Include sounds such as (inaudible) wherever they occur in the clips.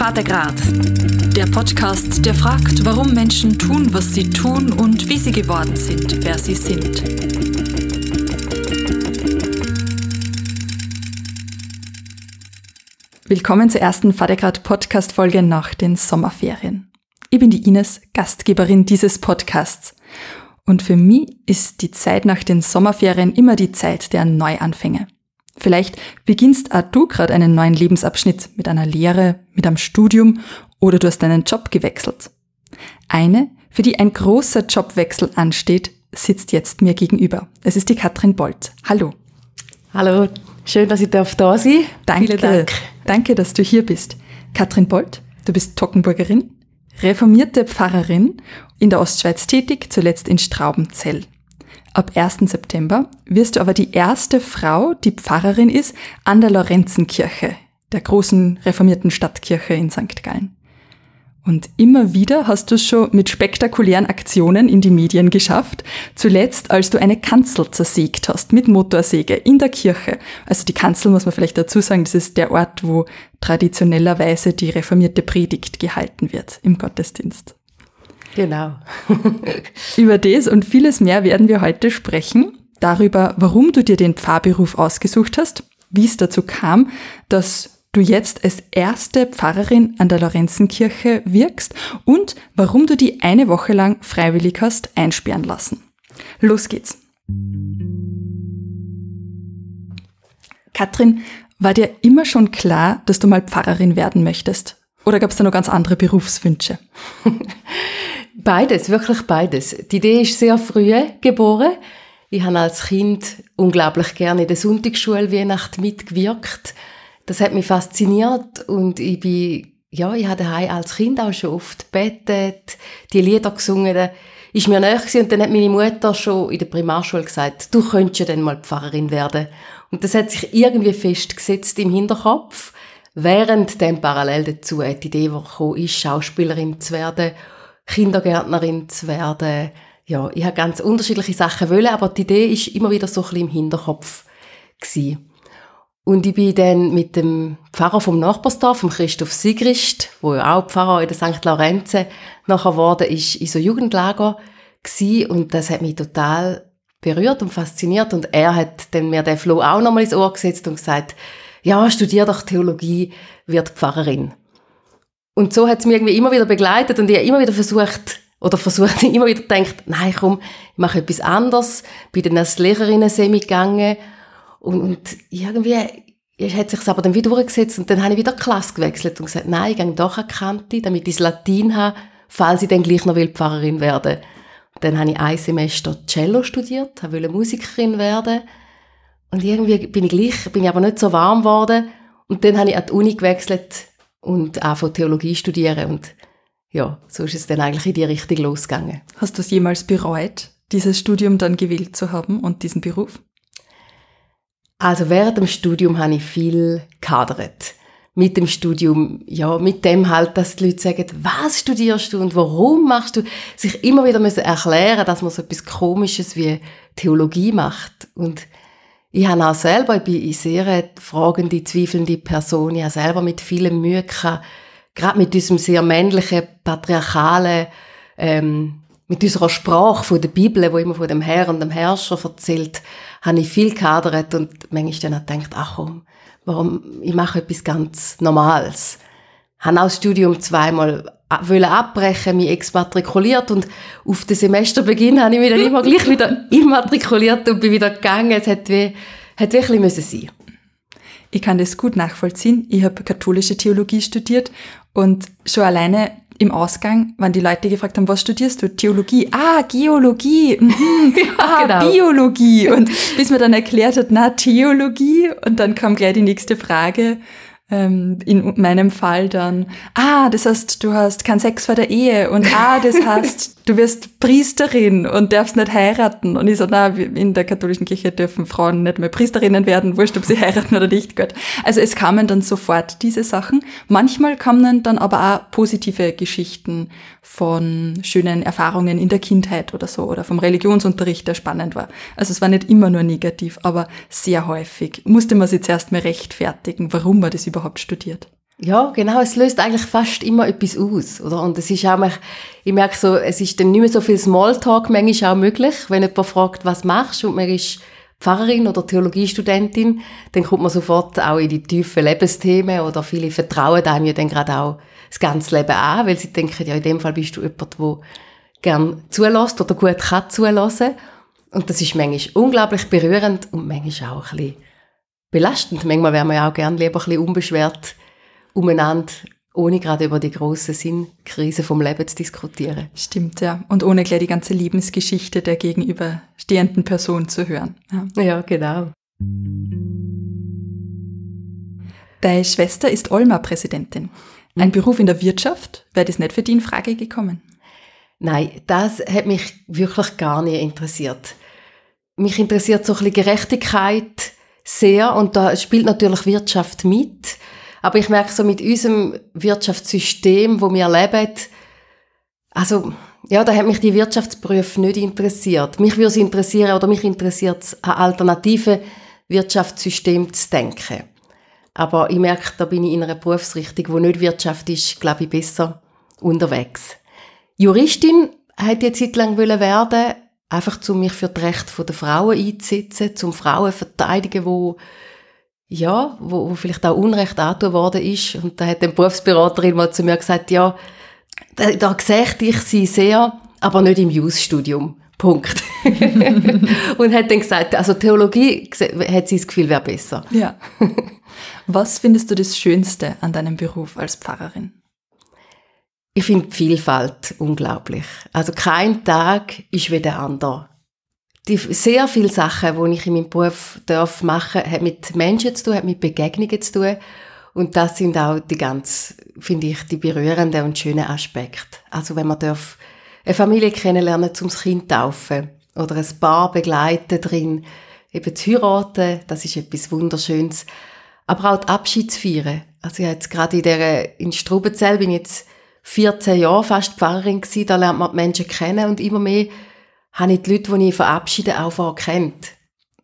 Vatergrad. Der Podcast, der fragt, warum Menschen tun, was sie tun und wie sie geworden sind, wer sie sind. Willkommen zur ersten Vatergrad Podcast Folge nach den Sommerferien. Ich bin die Ines, Gastgeberin dieses Podcasts. Und für mich ist die Zeit nach den Sommerferien immer die Zeit der Neuanfänge. Vielleicht beginnst auch du gerade einen neuen Lebensabschnitt mit einer Lehre, mit einem Studium oder du hast deinen Job gewechselt. Eine, für die ein großer Jobwechsel ansteht, sitzt jetzt mir gegenüber. Es ist die Katrin Bolt. Hallo. Hallo, schön, dass ich da sein darf. Danke, Vielen Dank. Danke, dass du hier bist. Katrin Bolt, du bist Tockenburgerin, reformierte Pfarrerin, in der Ostschweiz tätig, zuletzt in Straubenzell. Ab 1. September wirst du aber die erste Frau, die Pfarrerin ist, an der Lorenzenkirche, der großen reformierten Stadtkirche in St. Gallen. Und immer wieder hast du es schon mit spektakulären Aktionen in die Medien geschafft. Zuletzt, als du eine Kanzel zersägt hast mit Motorsäge in der Kirche. Also die Kanzel muss man vielleicht dazu sagen, das ist der Ort, wo traditionellerweise die reformierte Predigt gehalten wird im Gottesdienst. Genau. (laughs) Über das und vieles mehr werden wir heute sprechen. Darüber, warum du dir den Pfarrberuf ausgesucht hast, wie es dazu kam, dass du jetzt als erste Pfarrerin an der Lorenzenkirche wirkst und warum du die eine Woche lang freiwillig hast einsperren lassen. Los geht's. Katrin, war dir immer schon klar, dass du mal Pfarrerin werden möchtest? Oder gab es da noch ganz andere Berufswünsche? (laughs) Beides, wirklich beides. Die Idee ist sehr früh geboren. Ich habe als Kind unglaublich gerne in der Sonntagsschule Weihnacht mitgewirkt. Das hat mich fasziniert und ich bin, ja, ich habe daheim als Kind auch schon oft betet, die Lieder gesungen. Da ist mir näher und dann hat meine Mutter schon in der Primarschule gesagt, du könntest ja dann mal Pfarrerin werden. Und das hat sich irgendwie festgesetzt im Hinterkopf. Während dem parallel dazu die Idee gekommen ist, Schauspielerin zu werden Kindergärtnerin zu werden. Ja, ich habe ganz unterschiedliche Sachen wollen, aber die Idee ist immer wieder so ein bisschen im Hinterkopf gewesen. Und ich bin dann mit dem Pfarrer vom Nachbarsdorf, vom Christoph Sigrist, wo ja auch Pfarrer in der St. Lorenze nachher geworden ist, in so Jugendlager gewesen. Und das hat mich total berührt und fasziniert. Und er hat dann mir den Flow auch nochmal ins Ohr gesetzt und gesagt, ja, studier doch Theologie, wird Pfarrerin. Und so hat es mich irgendwie immer wieder begleitet und ich habe immer wieder versucht, oder versucht, (laughs) immer wieder gedacht, nein, komm, ich mache etwas anderes. Bin dann als Lehrerinnen-Semi gegangen und, und irgendwie hat sich aber dann wieder durchgesetzt und dann habe ich wieder Klasse gewechselt und gesagt, nein, ich gehe doch an Kante, damit ich das Latin habe, falls ich dann gleich noch Pfarrerin werden und Dann habe ich ein Semester Cello studiert, wollte Musikerin werden und irgendwie bin ich gleich, bin ich aber nicht so warm geworden und dann habe ich an die Uni gewechselt und auch von Theologie studieren und ja, so ist es dann eigentlich in die Richtung losgegangen. Hast du es jemals bereut, dieses Studium dann gewählt zu haben und diesen Beruf? Also während dem Studium habe ich viel kadert. Mit dem Studium, ja, mit dem halt, dass die Leute sagen, was studierst du und warum machst du, sich immer wieder müssen erklären, dass man so etwas Komisches wie Theologie macht. Und ich habe auch selber, ich bin eine sehr fragende, zweifelnde Person. Ich habe selber mit vielem Mühe gehabt, gerade mit diesem sehr männlichen, patriarchalen, ähm, mit unserer Sprache von der Bibel, wo immer von dem Herr und dem Herrscher erzählt, habe ich viel gehadert und manchmal dann auch gedacht, ach komm, warum, ich mache etwas ganz Normales. Ich habe auch das Studium zweimal wollen abbrechen, mich exmatrikuliert und auf den Semesterbeginn habe ich mich dann immer gleich wieder (laughs) immatrikuliert und bin wieder gegangen. Es hat wie, hat wirklich müssen sein. Ich kann das gut nachvollziehen. Ich habe katholische Theologie studiert und schon alleine im Ausgang, wenn die Leute gefragt haben, was studierst du? Theologie. Ah, Geologie. Mhm. (laughs) ah, genau. Biologie. (laughs) Und bis man dann erklärt hat, na, Theologie. Und dann kam gleich die nächste Frage ähm, in meinem Fall dann, ah, das heißt, du hast keinen Sex vor der Ehe und ah, das (laughs) heißt, du wirst Priesterin und darfst nicht heiraten. Und ich so, na, in der katholischen Kirche dürfen Frauen nicht mehr Priesterinnen werden, wurscht, ob sie (laughs) heiraten oder nicht. Gott. Also es kamen dann sofort diese Sachen. Manchmal kamen dann aber auch positive Geschichten von schönen Erfahrungen in der Kindheit oder so oder vom Religionsunterricht, der spannend war. Also es war nicht immer nur negativ, aber sehr häufig musste man sich zuerst mal rechtfertigen, warum man das überhaupt studiert. Ja, genau. Es löst eigentlich fast immer etwas aus, oder? Und es ist auch, ich merke so, es ist dann nicht mehr so viel Smalltalk manchmal auch möglich, wenn jemand fragt, was machst du und man ist Pfarrerin oder Theologiestudentin, dann kommt man sofort auch in die tiefen Lebensthemen oder viele vertrauen einem ja dann gerade auch das ganze Leben an, weil sie denken, ja, in dem Fall bist du jemand, der gern zulässt oder gut kann zulassen. Und das ist manchmal unglaublich berührend und manchmal auch ein bisschen belastend. Manchmal wäre man ja auch gern lieber ein bisschen unbeschwert umeinander, ohne gerade über die große Sinnkrise vom Leben zu diskutieren. Stimmt, ja. Und ohne gleich die ganze Lebensgeschichte der gegenüberstehenden Person zu hören. Ja, ja genau. Deine Schwester ist Olma-Präsidentin. Ein mhm. Beruf in der Wirtschaft, wäre das nicht für die in Frage gekommen? Nein, das hat mich wirklich gar nicht interessiert. Mich interessiert so ein bisschen Gerechtigkeit sehr und da spielt natürlich Wirtschaft mit. Aber ich merke so mit unserem Wirtschaftssystem, wo wir leben, also, ja, da hat mich die Wirtschaftsberufe nicht interessiert. Mich würde es interessieren, oder mich interessiert es, an alternative Wirtschaftssystem zu denken. Aber ich merke, da bin ich in einer Berufsrichtung, wo nicht Wirtschaft ist, glaube ich, besser unterwegs. Juristin hätte ich Zeit lang werden einfach um mich für das Recht der Frauen einzusetzen, zum Frauen verteidigen, wo ja, wo, wo vielleicht auch Unrecht angetan worden ist. Und da hat die Berufsberaterin mal zu mir gesagt, ja, da, da sehe ich sie sehr, aber nicht im Jus-Studium. Punkt. (laughs) und hat dann gesagt, also Theologie hat sie das Gefühl, wäre besser. Ja. Was findest du das Schönste an deinem Beruf als Pfarrerin? Ich finde die Vielfalt unglaublich. Also kein Tag ist wie der andere die sehr viele Sachen, die ich in meinem Beruf darf machen, hat mit Menschen zu tun, hat mit Begegnungen zu tun. Und das sind auch die ganz, finde ich, die berührenden und schönen Aspekte. Also wenn man darf eine Familie kennenlernen, zum Kind taufen oder ein Paar begleiten drin, eben zu heiraten, das ist etwas Wunderschönes. Aber auch die Abschiedsfeiern. Also ich jetzt gerade in der, in Strubenzell bin ich jetzt 14 Jahre fast Pfarrerin gewesen, da lernt man die Menschen kennen und immer mehr habe ich die Leute, die ich verabschiede, auch vorher kennt.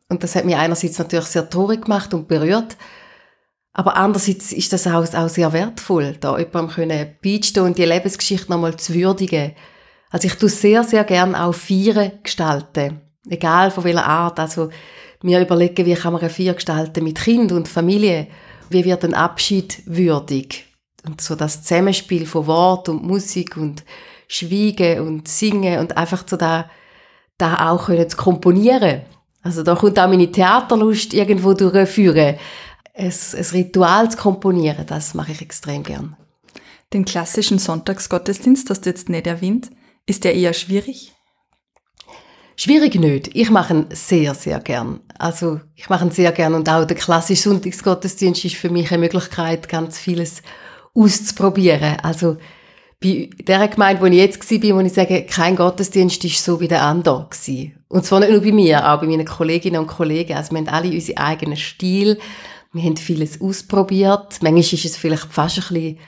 Und das hat mich einerseits natürlich sehr traurig gemacht und berührt, aber andererseits ist das auch, auch sehr wertvoll, da jemandem können beistehen und die Lebensgeschichte nochmal zu würdigen. Also ich tue sehr, sehr gern auch Feiern gestalten. Egal von welcher Art. Also mir überlegen, wie kann man eine Feier gestalten mit Kind und Familie. Wie wird ein Abschied würdig? Und so das Zusammenspiel von Wort und Musik und Schweigen und Singen und einfach so da da auch können zu komponieren. Also da kommt auch meine Theaterlust irgendwo durchführen. Ein, ein Ritual zu komponieren, das mache ich extrem gern. Den klassischen Sonntagsgottesdienst hast du jetzt nicht erwähnt. Ist der eher schwierig? Schwierig nicht. Ich mache ihn sehr, sehr gern. Also ich mache ihn sehr gern und auch der klassische Sonntagsgottesdienst ist für mich eine Möglichkeit, ganz vieles auszuprobieren. Also bei der Gemeinde, wo ich jetzt war, wo ich sage, kein Gottesdienst ist so wie der andere. Und zwar nicht nur bei mir, auch bei meinen Kolleginnen und Kollegen. Also wir haben alle unseren eigenen Stil. Wir haben vieles ausprobiert. Manchmal ist es vielleicht fast ein bisschen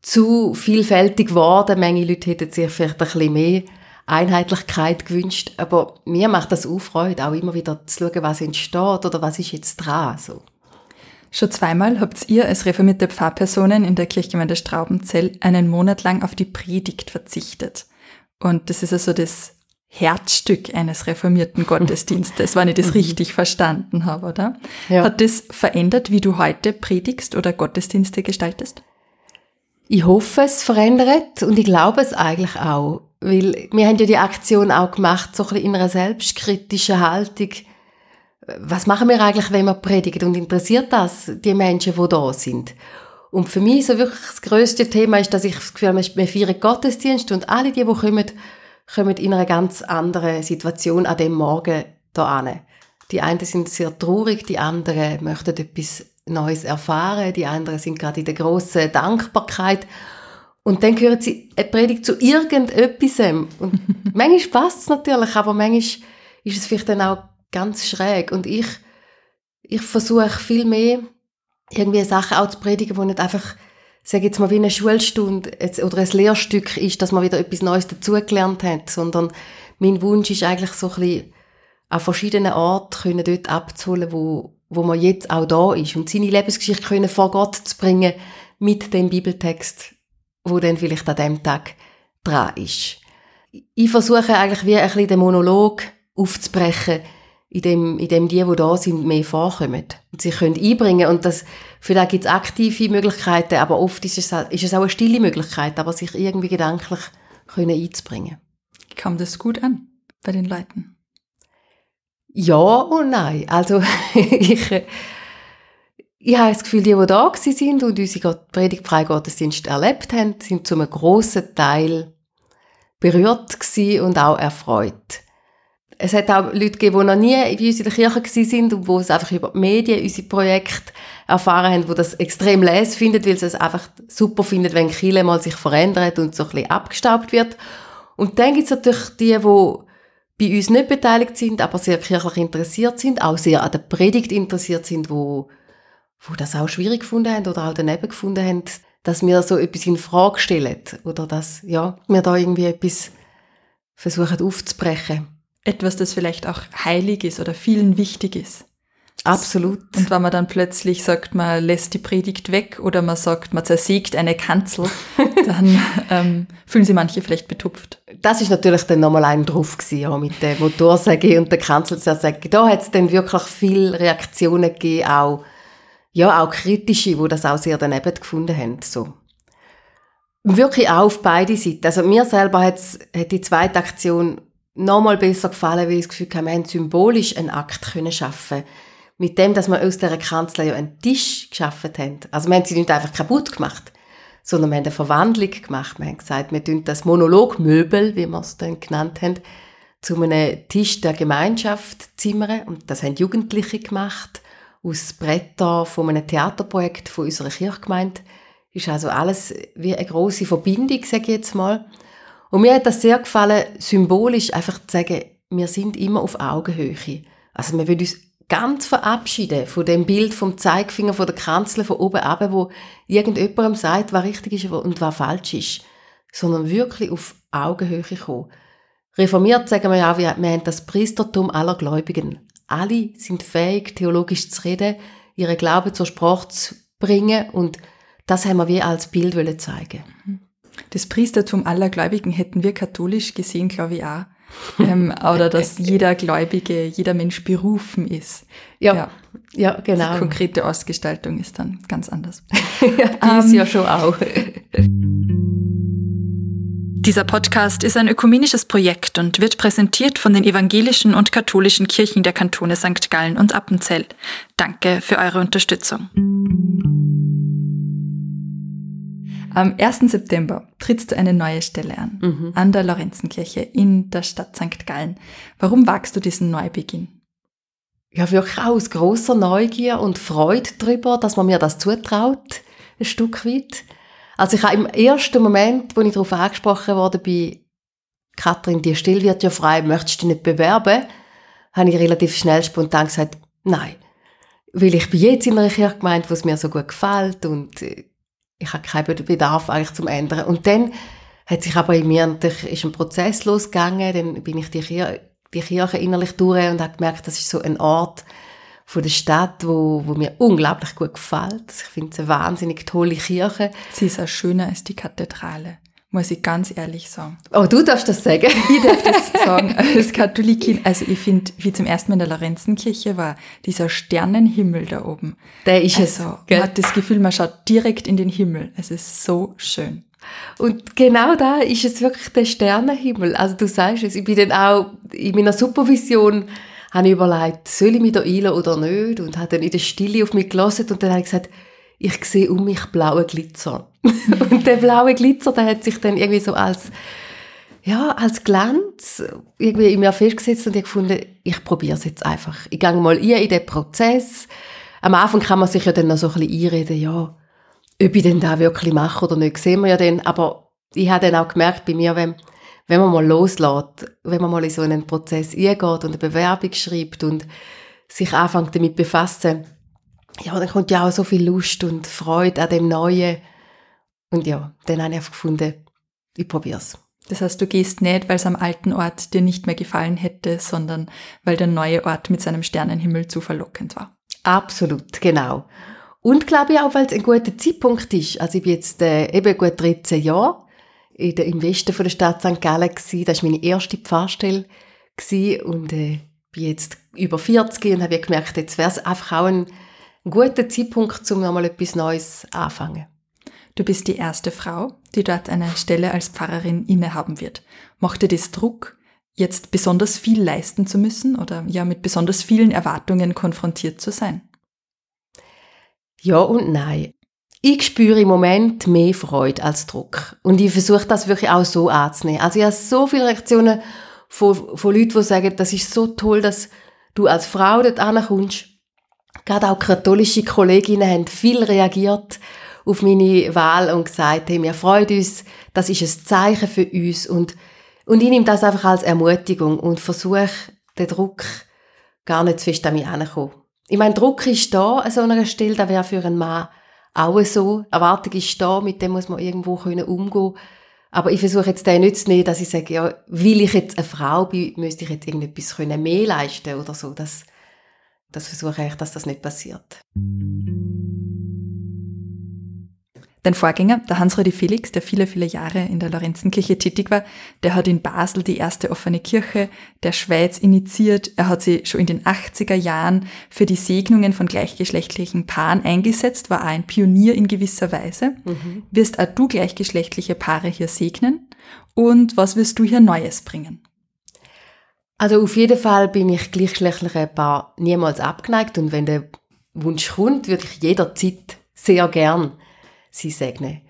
zu vielfältig geworden. Manche Leute hätten sich vielleicht ein bisschen mehr Einheitlichkeit gewünscht. Aber mir macht das auch Freude, auch immer wieder zu schauen, was entsteht oder was ist jetzt dran. So. Schon zweimal habt ihr als reformierte Pfarrpersonen in der Kirchgemeinde Straubenzell einen Monat lang auf die Predigt verzichtet. Und das ist also das Herzstück eines reformierten (laughs) Gottesdienstes, wenn ich das mhm. richtig verstanden habe, oder? Ja. Hat das verändert, wie du heute predigst oder Gottesdienste gestaltest? Ich hoffe, es verändert und ich glaube es eigentlich auch. Weil wir haben ja die Aktion auch gemacht, so ein bisschen in einer selbstkritischen Haltung was machen wir eigentlich, wenn wir predigen? Und interessiert das die Menschen, die da sind? Und für mich so wirklich das grösste Thema ist, dass ich das Gefühl habe, wir feiern Gottesdienst und alle die, die kommen, kommen in einer ganz anderen Situation an dem Morgen an. Die einen sind sehr traurig, die anderen möchten etwas Neues erfahren, die anderen sind gerade in der grossen Dankbarkeit. Und dann hören sie eine Predigt zu irgendetwas. Und (laughs) manchmal passt es natürlich, aber manchmal ist es vielleicht dann auch ganz schräg. Und ich, ich versuche viel mehr, irgendwie Sachen auch zu predigen, die nicht einfach, sage jetzt mal, wie eine Schulstunde oder ein Lehrstück ist, dass man wieder etwas Neues dazugelernt hat, sondern mein Wunsch ist eigentlich so ein bisschen, an verschiedenen Orten können dort abzuholen, wo, wo man jetzt auch da ist. Und seine Lebensgeschichte können vor Gott zu bringen, mit dem Bibeltext, wo dann vielleicht an dem Tag dran ist. Ich versuche eigentlich wie ein bisschen den Monolog aufzubrechen, in dem, in dem die, die da sind, mehr vorkommen und sich können einbringen und das, vielleicht gibt es aktive Möglichkeiten, aber oft ist es, ist es auch eine stille Möglichkeit, aber sich irgendwie gedanklich können einzubringen. Kam das gut an bei den Leuten? Ja und nein. Also (laughs) ich, ich habe das Gefühl, die, die da sind und unsere predigtfreie Gottesdienst erlebt haben, sind zu einem grossen Teil berührt und auch erfreut es hat auch Leute gegeben, die noch nie bei uns in der Kirche sind und die es einfach über die Medien, unsere Projekte erfahren haben, die das extrem les finden, weil sie es einfach super finden, wenn Kirche mal sich verändert und so ein bisschen abgestaubt wird. Und dann gibt es natürlich die, die bei uns nicht beteiligt sind, aber sehr kirchlich interessiert sind, auch sehr an der Predigt interessiert sind, wo, wo das auch schwierig gefunden haben oder auch daneben gefunden haben, dass wir so etwas in Frage stellen oder dass, ja, wir da irgendwie etwas versuchen aufzubrechen etwas, das vielleicht auch heilig ist oder vielen wichtig ist. Absolut. Und wenn man dann plötzlich sagt, man lässt die Predigt weg oder man sagt, man zersägt eine Kanzel, (laughs) dann ähm, fühlen sich manche vielleicht betupft. Das ist natürlich dann nochmal ein drauf gewesen, ja, mit der Motorsäge und der Kanzelzersäge. Da hat es dann wirklich viele Reaktionen gegeben, auch, ja, auch kritische, wo das auch sehr daneben gefunden haben, so. Wirklich auch auf beide Seiten. Also mir selber hat die zweite Aktion nochmal besser gefallen, weil ich das Gefühl hatte, wir haben symbolisch einen Akt können schaffen Mit dem, dass wir aus dieser Kanzlei ja einen Tisch geschaffen haben. Also wir haben sie nicht einfach kaputt gemacht, sondern wir haben eine Verwandlung gemacht. Wir haben gesagt, wir tun das Monologmöbel, wie wir es dann genannt haben, zu einem Tisch der Gemeinschaft zimmern. Und das haben Jugendliche gemacht, aus Bretter von einem Theaterprojekt von unserer Kirchgemeinde. Ist also alles wie eine große Verbindung, sage ich jetzt mal. Und mir hat das sehr gefallen, symbolisch einfach zu sagen, wir sind immer auf Augenhöhe. Also wir wollen uns ganz verabschieden von dem Bild vom Zeigefinger, von der Kanzel von oben ab, wo irgendjemandem sagt, was richtig ist und was falsch ist. Sondern wirklich auf Augenhöhe kommen. Reformiert sagen wir ja wir haben das Priestertum aller Gläubigen. Alle sind fähig, theologisch zu reden, ihre Glauben zur Sprache zu bringen und das haben wir wie als Bild zeigen. Das Priestertum aller Gläubigen hätten wir katholisch gesehen, glaube ich auch. ähm, oder dass (laughs) jeder Gläubige, jeder Mensch berufen ist. Ja, ja, ja genau. Die konkrete Ausgestaltung ist dann ganz anders. (laughs) ja, die ist um, ja ähm, schon auch. Dieser Podcast ist ein ökumenisches Projekt und wird präsentiert von den evangelischen und katholischen Kirchen der Kantone St. Gallen und Appenzell. Danke für eure Unterstützung. Am 1. September trittst du eine neue Stelle an, mhm. an der Lorenzenkirche in der Stadt St. Gallen. Warum wagst du diesen Neubeginn? Ja, wirklich aus großer Neugier und Freude darüber, dass man mir das zutraut, ein Stück weit. Also ich habe im ersten Moment, wo ich darauf angesprochen wurde, bei Katrin, die Still wird ja frei, möchtest du dich nicht bewerben? Habe ich relativ schnell spontan gesagt, nein. Weil ich bin jetzt in einer Kirchgemeinde, wo es mir so gut gefällt und äh, ich habe keinen Bedarf eigentlich zum Ändern. Und dann hat sich aber in mir natürlich ist ein Prozess losgegangen, dann bin ich die Kirche, die Kirche innerlich durch und habe gemerkt, das ist so ein Ort von der Stadt, wo, wo mir unglaublich gut gefällt. Ich finde es eine wahnsinnig tolle Kirche. Sie ist auch schöner als die Kathedrale muss ich ganz ehrlich sagen. Oh, du darfst das sagen. (laughs) Ich darf das sagen. Als Katholikin, also ich finde, wie zum ersten Mal in der Lorenzenkirche war, dieser Sternenhimmel da oben. Der ist also, es. Gell? Man hat das Gefühl, man schaut direkt in den Himmel. Es ist so schön. Und genau da ist es wirklich der Sternenhimmel. Also du sagst es, ich bin dann auch in meiner Supervision habe ich überlegt, soll ich mich da einlassen oder nicht? Und habe dann in der Stille auf mich gelassen und dann habe ich gesagt, ich sehe um mich blaue Glitzer. (laughs) und der blaue Glitzer, der hat sich dann irgendwie so als, ja, als Glanz irgendwie in mir festgesetzt und ich gefunden, ich probiere es jetzt einfach. Ich gehe mal ein in den Prozess. Am Anfang kann man sich ja dann noch so ein bisschen einreden, ja, ob ich denn da wirklich mache oder nicht, sehen wir ja dann. Aber ich habe dann auch gemerkt bei mir, wenn, wenn man mal loslässt, wenn man mal in so einen Prozess eingeht und eine Bewerbung schreibt und sich anfängt damit befassen, ja, dann kommt ja auch so viel Lust und Freude an dem Neuen. Und ja, dann habe ich einfach gefunden, ich probiere es. Das heißt, du gehst nicht, weil es am alten Ort dir nicht mehr gefallen hätte, sondern weil der neue Ort mit seinem Sternenhimmel zu verlockend war. Absolut, genau. Und glaube ich auch, weil es ein guter Zeitpunkt ist. Also ich bin jetzt äh, eben gut 13 Jahre in der, im Westen von der Stadt St. Gallen gewesen. Das war meine erste Pfarrstelle gewesen. und äh, bin jetzt über 40 und habe gemerkt, jetzt wäre es einfach auch ein, ein guter Zeitpunkt, um nochmal etwas Neues anfangen. Du bist die erste Frau, die dort eine Stelle als Pfarrerin innehaben wird. Macht dir das Druck, jetzt besonders viel leisten zu müssen oder ja mit besonders vielen Erwartungen konfrontiert zu sein? Ja und nein. Ich spüre im Moment mehr Freude als Druck. Und ich versuche das wirklich auch so anzunehmen. Also ich habe so viele Reaktionen von, von Leuten, die sagen, das ist so toll, dass du als Frau dort ankommst. Gerade auch katholische Kolleginnen haben viel reagiert auf meine Wahl und gesagt, hey, wir freuen uns, das ist ein Zeichen für uns. Und, und ich nehme das einfach als Ermutigung und versuche, den Druck gar nicht zu fest an mich heranzukommen. Ich meine, Druck ist da an so einer Stelle, das wäre für einen Mann auch so. Erwartung ist da, mit dem muss man irgendwo können umgehen aber ich versuche jetzt den nicht zu nehmen, dass ich sage, ja, weil ich jetzt eine Frau bin, müsste ich jetzt irgendetwas mehr leisten oder so. Das, das versuche ich, dass das nicht passiert. Dein Vorgänger, der Hans-Rudi Felix, der viele, viele Jahre in der Lorenzenkirche tätig war, der hat in Basel die erste offene Kirche der Schweiz initiiert. Er hat sich schon in den 80er Jahren für die Segnungen von gleichgeschlechtlichen Paaren eingesetzt, war auch ein Pionier in gewisser Weise. Mhm. Wirst auch du gleichgeschlechtliche Paare hier segnen? Und was wirst du hier Neues bringen? Also auf jeden Fall bin ich gleichgeschlechtliche Paar niemals abgeneigt und wenn der Wunsch kommt, würde ich jederzeit sehr gern sie segnen.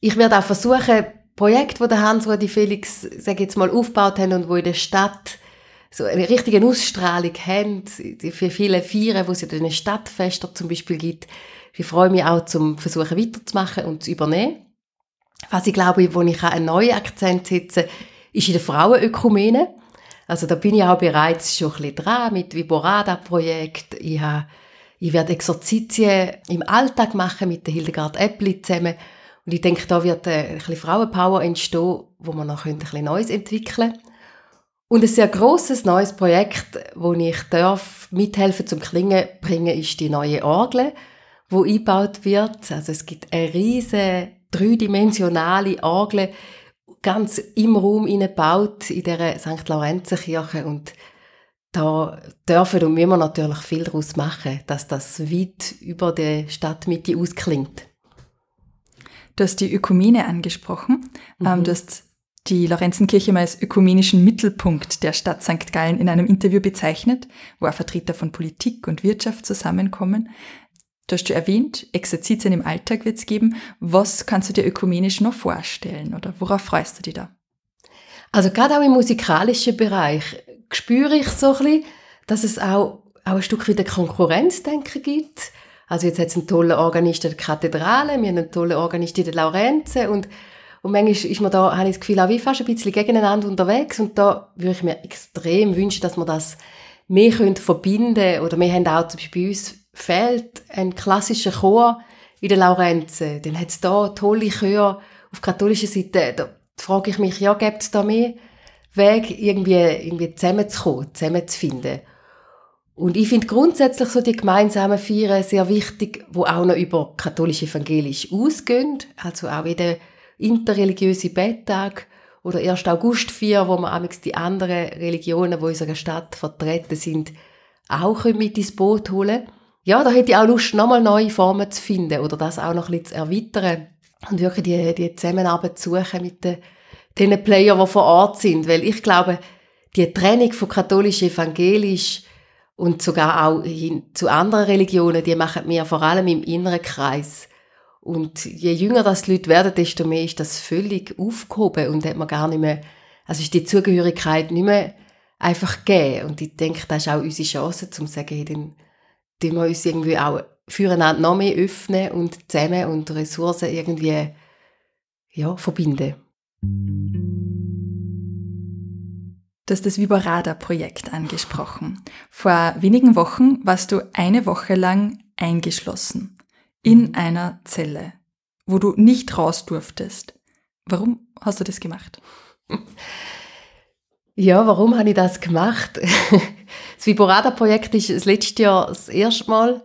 Ich werde auch versuchen, Projekte, die Hans-Rudi Felix, sage jetzt mal, aufgebaut haben und wo in der Stadt so eine richtige Ausstrahlung haben, für viele Feiern, wo es in den Stadtfesten zum Beispiel gibt. Ich freue mich auch, zum versuchen weiterzumachen und zu übernehmen. Was ich glaube, wo ich einen neuen Akzent setze, ist in der Frauenökumene. Also da bin ich auch bereits schon ein bisschen dran mit Viborada-Projekt. Ich habe ich werde Exerzitien im Alltag machen mit der Hildegard Äppli zusammen. Und ich denke, da wird ein bisschen Frauenpower entstehen, wo man noch ein bisschen Neues entwickeln können. Und ein sehr großes neues Projekt, wo ich darf mithelfen zum Klingen bringen, ist die neue Orgel, wo eingebaut wird. Also es gibt eine riesige dreidimensionale Orgel, ganz im Raum eingebaut in der St. Laurenzenkirche und da dürfen und müssen wir natürlich viel daraus machen, dass das weit über die Stadtmitte ausklingt. Du hast die Ökumene angesprochen. Ähm, mhm. Du hast die Lorenzenkirche mal als ökumenischen Mittelpunkt der Stadt St. Gallen in einem Interview bezeichnet, wo auch Vertreter von Politik und Wirtschaft zusammenkommen. Du hast schon erwähnt, Exerzitien im Alltag wird es geben. Was kannst du dir ökumenisch noch vorstellen oder worauf freust du dich da? Also gerade auch im musikalischen Bereich spüre ich so ein bisschen, dass es auch, auch ein Stück wieder Konkurrenzdenken gibt. Also jetzt hat es einen tollen Organist in der Kathedrale, wir haben einen tollen Organist in der Laurenze und, und manchmal ist man da, habe ich das Gefühl, auch wie fast ein bisschen gegeneinander unterwegs und da würde ich mir extrem wünschen, dass man das mehr könnte verbinden oder wir haben auch zum Beispiel bei uns fehlt ein klassischer Chor in der Laurenze, dann hat es da tolle Chöre auf katholischer Seite, da frage ich mich, ja, gibt es da mehr Weg, irgendwie, irgendwie zusammenzukommen, zusammenzufinden. Und ich finde grundsätzlich so die gemeinsamen Feiern sehr wichtig, wo auch noch über katholisch-evangelisch ausgehen. Also auch wie der interreligiöse Betttag oder 1. August Feier, wo man die anderen Religionen, die in unserer Stadt vertreten sind, auch mit ins Boot holen Ja, da hätte ich auch Lust, nochmal neue Formen zu finden oder das auch noch ein bisschen zu erweitern und wirklich die, die Zusammenarbeit zu suchen mit den den Player, die vor Ort sind. Weil ich glaube, die Trennung von katholisch, evangelisch und sogar auch hin zu anderen Religionen, die machen wir vor allem im inneren Kreis. Und je jünger das die Leute werden, desto mehr ist das völlig aufgehoben und hat man gar nicht mehr, also ist die Zugehörigkeit nicht mehr einfach gegeben. Und ich denke, das ist auch unsere Chance, um zu sagen, dann tun wir uns irgendwie auch füreinander noch mehr öffnen und zusammen und Ressourcen irgendwie, ja, verbinden. Du hast das Viborada-Projekt angesprochen. Vor wenigen Wochen warst du eine Woche lang eingeschlossen in eine Zelle, wo du nicht raus durftest. Warum hast du das gemacht? (laughs) Ja, warum habe ich das gemacht? (laughs) Das Viborada-Projekt ist das letzte Jahr das erste Mal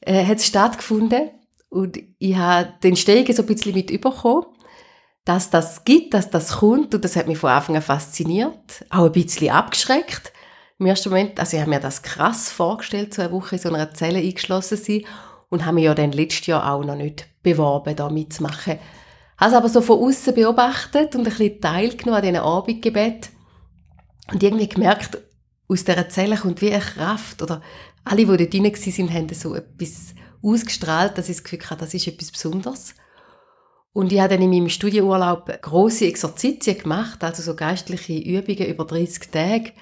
äh, hat es stattgefunden und ich habe den Steigen so ein bisschen mit überkommen, dass das gibt, dass das kommt und das hat mich von Anfang an fasziniert, auch ein bisschen abgeschreckt. Im ersten Moment, also ich habe mir das krass vorgestellt, so eine Woche in so einer Zelle eingeschlossen sein und habe mich ja dann letztes Jahr auch noch nicht beworben, da mitzumachen. Habe es aber so von außen beobachtet und ein bisschen teilgenommen an diesen Abendgebet und irgendwie gemerkt, aus dieser Zelle kommt wie eine Kraft oder alle, die dort drin waren, haben so etwas ausgestrahlt, dass ich das Gefühl hatte, das ist etwas Besonderes. Und ich habe dann in meinem Studienurlaub grosse Exerzitien gemacht, also so geistliche Übungen über 30 Tage,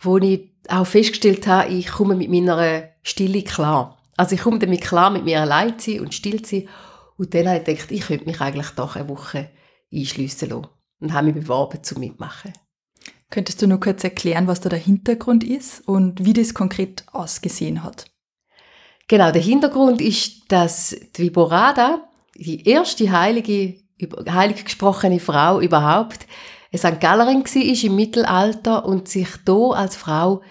wo ich auch festgestellt habe, ich komme mit meiner Stille klar. Also ich komme damit klar, mit mir allein zu sein und still zu sein. Und dann habe ich gedacht, ich könnte mich eigentlich doch eine Woche einschliessen lassen. Und habe mich beworben, zum Mitmachen. Könntest du nur kurz erklären, was da der Hintergrund ist und wie das konkret ausgesehen hat? Genau, der Hintergrund ist, dass die Viborada, die erste heilige, heilig gesprochene Frau überhaupt, eine St. Gallerin war im Mittelalter und sich da als Frau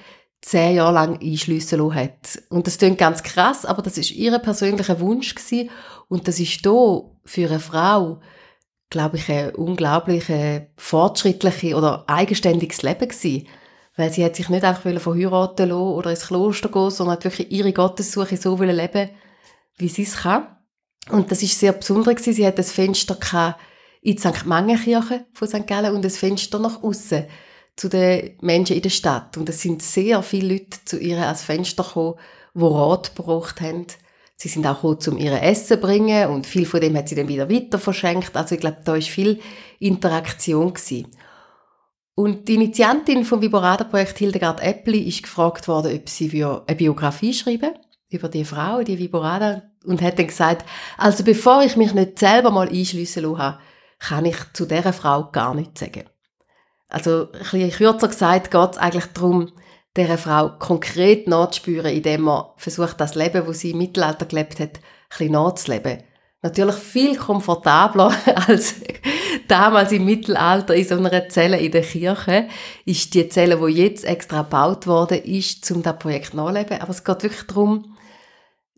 zehn Jahre lang einschliessen hat. Und das klingt ganz krass, aber das ist ihr persönlicher Wunsch gewesen. Und das ist da für eine Frau, glaube ich, ein unglaublich fortschrittliche oder eigenständiges Leben gewesen. Weil sie hat sich nicht einfach verheiraten lassen oder ins Kloster gehen, sondern hat wirklich ihre Gottessuche so leben wie sie es kann. Und das ist sehr besonders. Sie hat das Fenster in die St. Mangenkirche von St. Gallen und das Fenster nach außen zu den Menschen in der Stadt. Und es sind sehr viele Leute zu ihr als Fenster gekommen, die Rat gebraucht haben. Sie sind auch gekommen, um ihre Essen zu bringen und viel von dem hat sie dann wieder weiter verschenkt. Also ich glaube, da ist viel Interaktion gewesen. Und die Initiantin vom Viborada-Projekt Hildegard Eppli ist gefragt worden, ob sie eine Biografie schreiben über die Frau, die Viborada, und hat dann gesagt, also bevor ich mich nicht selber mal einschliessen lasse, kann ich zu dieser Frau gar nichts sagen. Also, ein bisschen kürzer gesagt, geht es eigentlich darum, dieser Frau konkret nachzuspüren, indem man versucht, das Leben, das sie im Mittelalter gelebt hat, ein bisschen nachzuleben. Natürlich viel komfortabler (laughs) als damals im Mittelalter in so einer Zelle in der Kirche. Ist die Zelle, die jetzt extra gebaut worden ist, um das Projekt nachzuleben. Aber es geht wirklich darum,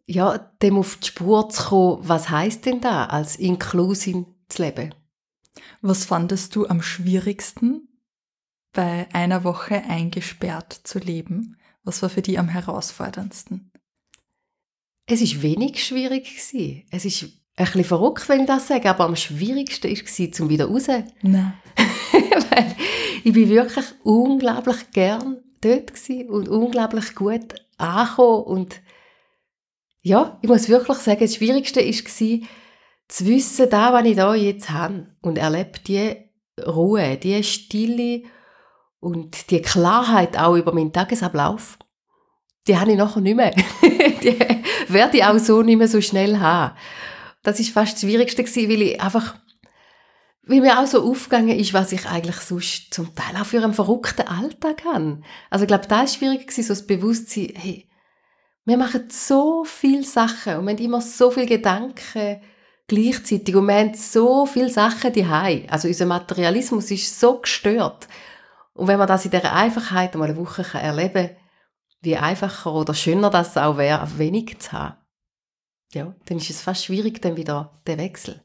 ja, dem auf die Spur zu kommen, was heißt denn da, als Inklusin zu leben? Was fandest du am schwierigsten bei einer Woche eingesperrt zu leben? Was war für dich am herausforderndsten? Es ist wenig schwierig gewesen. Es ist ein bisschen verrückt, wenn ich das sage, aber am schwierigsten war es, zum wieder raus. Nein. (laughs) Weil ich bin wirklich unglaublich gern dort und unglaublich gut angekommen und ja, ich muss wirklich sagen, das Schwierigste war, zu wissen, da, was ich da jetzt habe und erlebe die Ruhe, die Stille und die Klarheit auch über meinen Tagesablauf, die habe ich nachher nicht mehr. (laughs) die werde ich auch so nicht mehr so schnell haben. Das ist fast das Schwierigste weil ich einfach, weil mir auch so aufgegangen ist, was ich eigentlich sonst zum Teil auch für einen verrückten Alltag habe. Also ich glaube, da ist schwierig so das Bewusstsein, hey, wir machen so viele Sachen und wir haben immer so viele Gedanken gleichzeitig und wir haben so viele Sachen die Also unser Materialismus ist so gestört. Und wenn man das in dieser Einfachheit einmal eine Woche erleben kann, wie einfacher oder schöner das auch wäre, wenig zu haben, ja, dann ist es fast schwierig, dann wieder der Wechsel.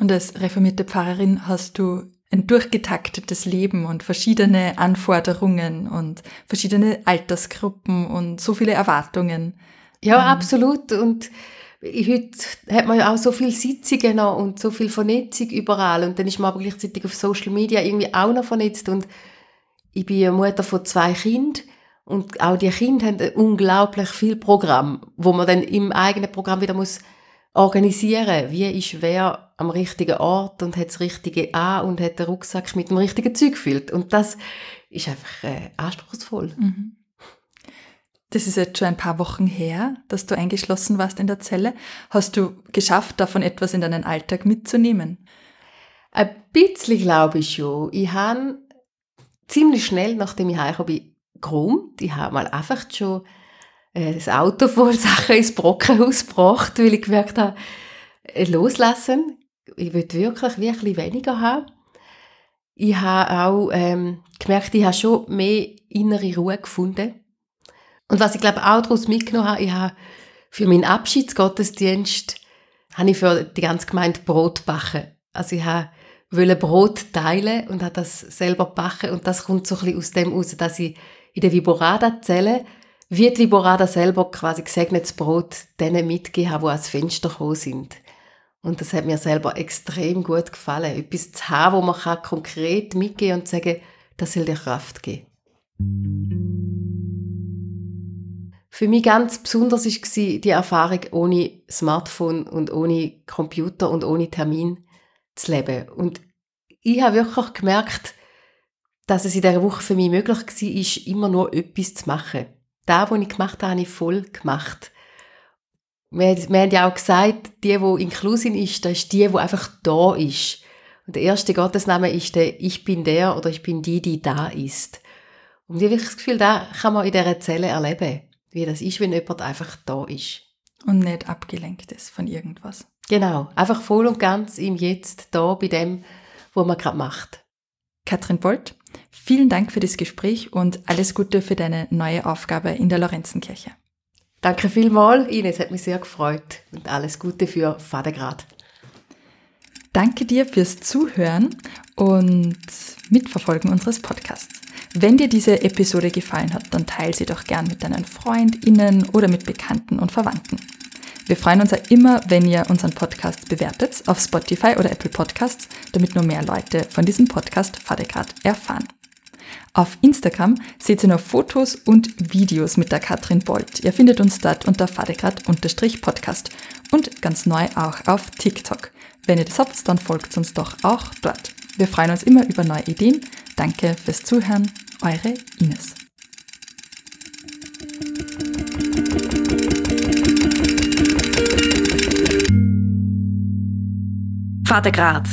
Und als reformierte Pfarrerin hast du ein durchgetaktetes Leben und verschiedene Anforderungen und verschiedene Altersgruppen und so viele Erwartungen. Ja, ähm. absolut. Und heute hat man ja auch so viele Sitzungen noch und so viel Vernetzung überall und dann ist man aber gleichzeitig auf Social Media irgendwie auch noch vernetzt und ich bin eine Mutter von zwei Kindern und auch die Kinder haben unglaublich viel Programm, wo man dann im eigenen Programm wieder muss organisieren, wie ist wer am richtigen Ort und hat das Richtige an und hat den Rucksack mit dem richtigen Zeug gefüllt und das ist einfach äh, anspruchsvoll. Mhm. Das ist jetzt schon ein paar Wochen her, dass du eingeschlossen warst in der Zelle. Hast du geschafft, davon etwas in deinen Alltag mitzunehmen? Ein bisschen glaube ich schon. Ich habe ziemlich schnell, nachdem ich heimgekommen bin, geräumt. Ich habe mal einfach schon äh, das Auto (laughs) voll Sachen ins Brockenhaus gebracht, weil ich gemerkt habe, äh, loslassen. Ich will wirklich wie ein weniger haben. Ich habe auch ähm, gemerkt, ich habe schon mehr innere Ruhe gefunden und was ich glaube auch daraus mitgenommen habe, ich habe Für meinen Abschiedsgottesdienst habe ich für die ganze Gemeinde Brot backen. Also ich wollte Brot teilen und habe das selber backen und das kommt so ein bisschen aus dem heraus, dass ich in der Viborada zähle, wie die Viborada selber quasi gesegnetes Brot denen mitgegeben habe, die ans Fenster gekommen sind. Und das hat mir selber extrem gut gefallen. Etwas zu haben, wo man kann konkret mitgehen und sagen, das soll dir Kraft geben. Für mich ganz besonders war die Erfahrung, ohne Smartphone und ohne Computer und ohne Termin zu leben. Und ich habe wirklich gemerkt, dass es in dieser Woche für mich möglich war, immer nur etwas zu machen. Das, was ich gemacht habe, habe ich voll gemacht. Wir, wir haben ja auch gesagt, die, die inklusiv ist, das ist die, die einfach da ist. Und der erste Gottesname ist der Ich bin der oder ich bin die, die da ist. Und ich habe das Gefühl, da kann man in dieser Zelle erleben, wie das ist, wenn jemand einfach da ist. Und nicht abgelenkt ist von irgendwas. Genau, einfach voll und ganz im Jetzt, da bei dem, was man gerade macht. Katrin Bolt, vielen Dank für das Gespräch und alles Gute für deine neue Aufgabe in der Lorenzenkirche. Danke vielmals, Ines, hat mich sehr gefreut und alles Gute für Vatergrad. Danke dir fürs Zuhören und Mitverfolgen unseres Podcasts. Wenn dir diese Episode gefallen hat, dann teile sie doch gern mit deinen FreundInnen oder mit Bekannten und Verwandten. Wir freuen uns ja immer, wenn ihr unseren Podcast bewertet auf Spotify oder Apple Podcasts, damit nur mehr Leute von diesem Podcast Fadegrad erfahren. Auf Instagram seht ihr noch Fotos und Videos mit der Katrin Bolt. Ihr findet uns dort unter fadegrad-podcast und ganz neu auch auf TikTok. Wenn ihr das habt, dann folgt uns doch auch dort. Wir freuen uns immer über neue Ideen. Danke fürs Zuhören. Eure Ines. Vater Grad